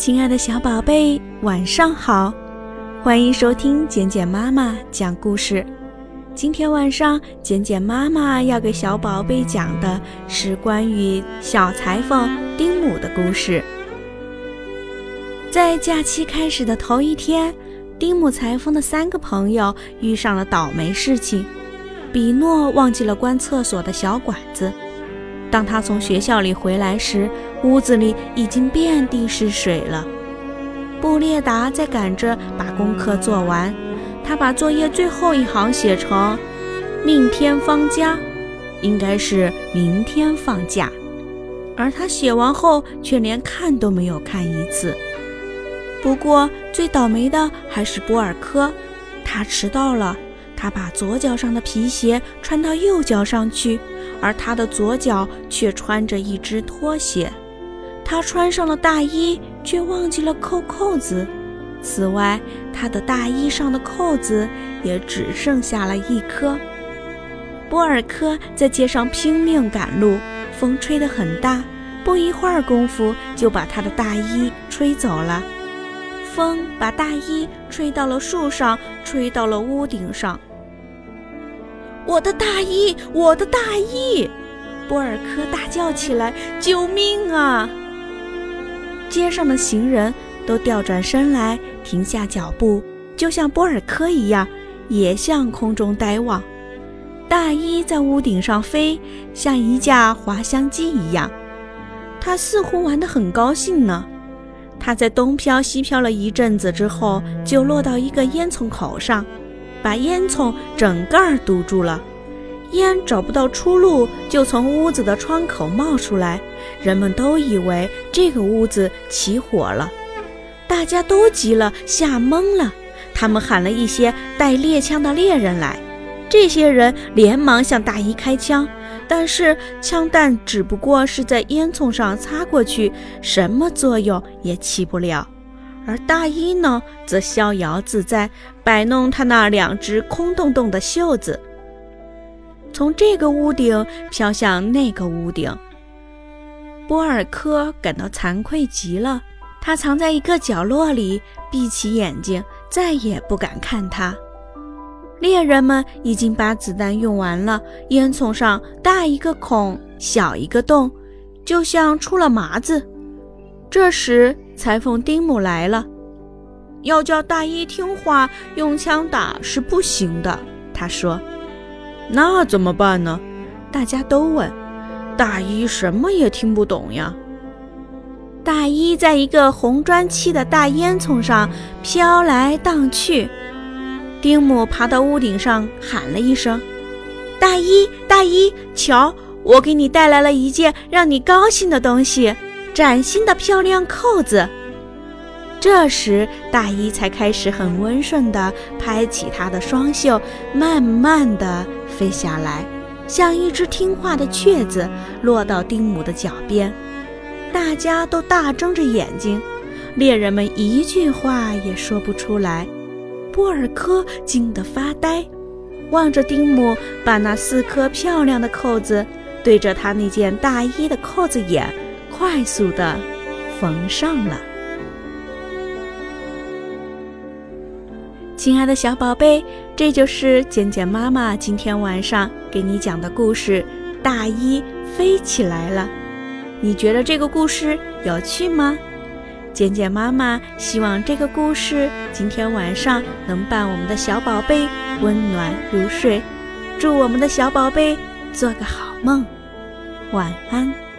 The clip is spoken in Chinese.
亲爱的小宝贝，晚上好！欢迎收听简简妈妈讲故事。今天晚上，简简妈妈要给小宝贝讲的是关于小裁缝丁姆的故事。在假期开始的头一天，丁姆裁缝的三个朋友遇上了倒霉事情。比诺忘记了关厕所的小管子。当他从学校里回来时，屋子里已经遍地是水了。布列达在赶着把功课做完，他把作业最后一行写成“明天放假”，应该是明天放假。而他写完后却连看都没有看一次。不过最倒霉的还是波尔科，他迟到了。他把左脚上的皮鞋穿到右脚上去，而他的左脚却穿着一只拖鞋。他穿上了大衣，却忘记了扣扣子。此外，他的大衣上的扣子也只剩下了一颗。波尔科在街上拼命赶路，风吹得很大，不一会儿功夫就把他的大衣吹走了。风把大衣吹到了树上，吹到了屋顶上。我的大衣，我的大衣！波尔科大叫起来：“救命啊！”街上的行人都调转身来，停下脚步，就像波尔科一样，也向空中呆望。大衣在屋顶上飞，像一架滑翔机一样。他似乎玩得很高兴呢。他在东飘西飘了一阵子之后，就落到一个烟囱口上。把烟囱整个儿堵住了，烟找不到出路，就从屋子的窗口冒出来。人们都以为这个屋子起火了，大家都急了，吓懵了。他们喊了一些带猎枪的猎人来，这些人连忙向大衣开枪，但是枪弹只不过是在烟囱上擦过去，什么作用也起不了。而大衣呢，则逍遥自在，摆弄他那两只空洞洞的袖子，从这个屋顶飘向那个屋顶。波尔科感到惭愧极了，他藏在一个角落里，闭起眼睛，再也不敢看他。猎人们已经把子弹用完了，烟囱上大一个孔，小一个洞，就像出了麻子。这时。裁缝丁姆来了，要叫大衣听话，用枪打是不行的。他说：“那怎么办呢？”大家都问。大衣什么也听不懂呀。大衣在一个红砖砌的大烟囱上飘来荡去。丁姆爬到屋顶上喊了一声：“大衣，大衣，瞧，我给你带来了一件让你高兴的东西。”崭新的漂亮扣子。这时，大衣才开始很温顺地拍起他的双袖，慢慢地飞下来，像一只听话的雀子，落到丁姆的脚边。大家都大睁着眼睛，猎人们一句话也说不出来。波尔科惊得发呆，望着丁姆把那四颗漂亮的扣子对着他那件大衣的扣子眼。快速的缝上了，亲爱的小宝贝，这就是简简妈妈今天晚上给你讲的故事。大衣飞起来了，你觉得这个故事有趣吗？简简妈妈希望这个故事今天晚上能伴我们的小宝贝温暖入睡，祝我们的小宝贝做个好梦，晚安。